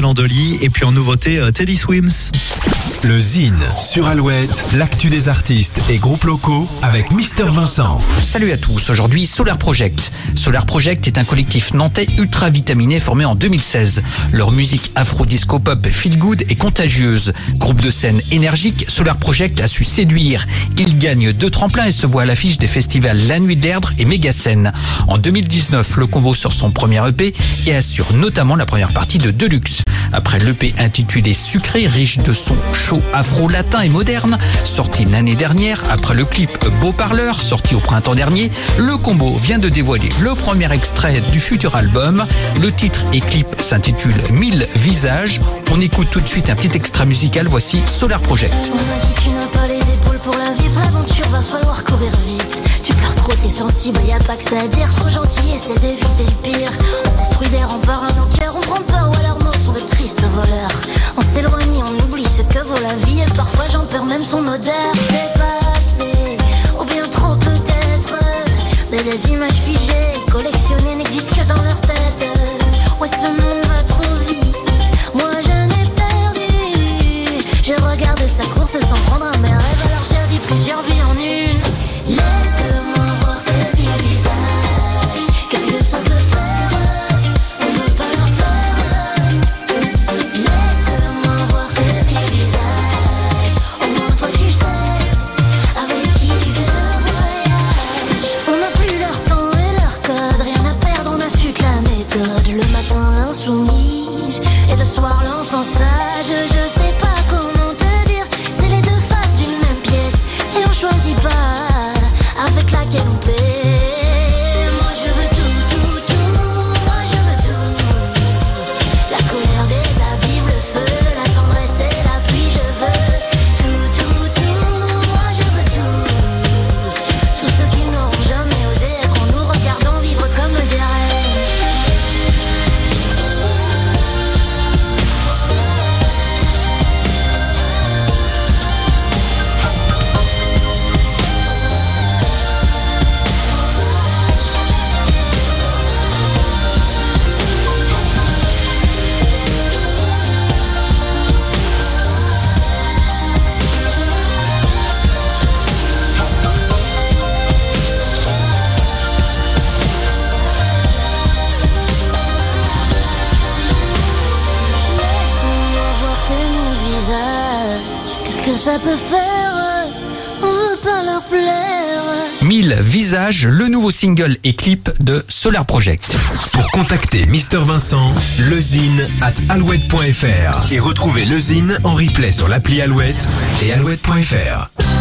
Landoli et puis en nouveauté euh, Teddy Swims. Le Zine sur Alouette, l'actu des artistes et groupes locaux avec Mister Vincent. Salut à tous, aujourd'hui Solar Project. Solar Project est un collectif nantais ultra vitaminé formé en 2016. Leur musique afro-disco pop feel good et contagieuse. Groupe de scène énergique, Solar Project a su séduire. Il gagne deux tremplins et se voit à l'affiche des festivals La Nuit de l'Erdre et Mégascène. En 2019, le combo sort son premier EP et assure notamment la première partie de Deluxe. Après l'EP intitulé Sucré, riche de sons chauds afro-latin et moderne, sorti l'année dernière, après le clip Beau Parleur, sorti au printemps dernier, le combo vient de dévoiler le premier extrait du futur album. Le titre et clip s'intitule Mille visages. On écoute tout de suite un petit extrait musical, voici Solar Project. T'es sensible, pas que ça à dire. Le pire. On des on prend ou alors voleurs. On s'éloigne, on oublie ce que vaut la vie, et parfois j'en perds même son odeur. Dépassé, ou bien trop peut-être. Mais des images figées, collectionnées n'existent que dans leur tête. Ouais, ce monde va trop soir l'enfant sage. Je sais pas Qu'est-ce que ça peut faire On veut pas leur plaire. 1000 visages, le nouveau single et clip de Solar Project. Pour contacter Mister Vincent, lezine at alouette.fr et retrouver le Zine en replay sur l'appli Alouette et alouette.fr.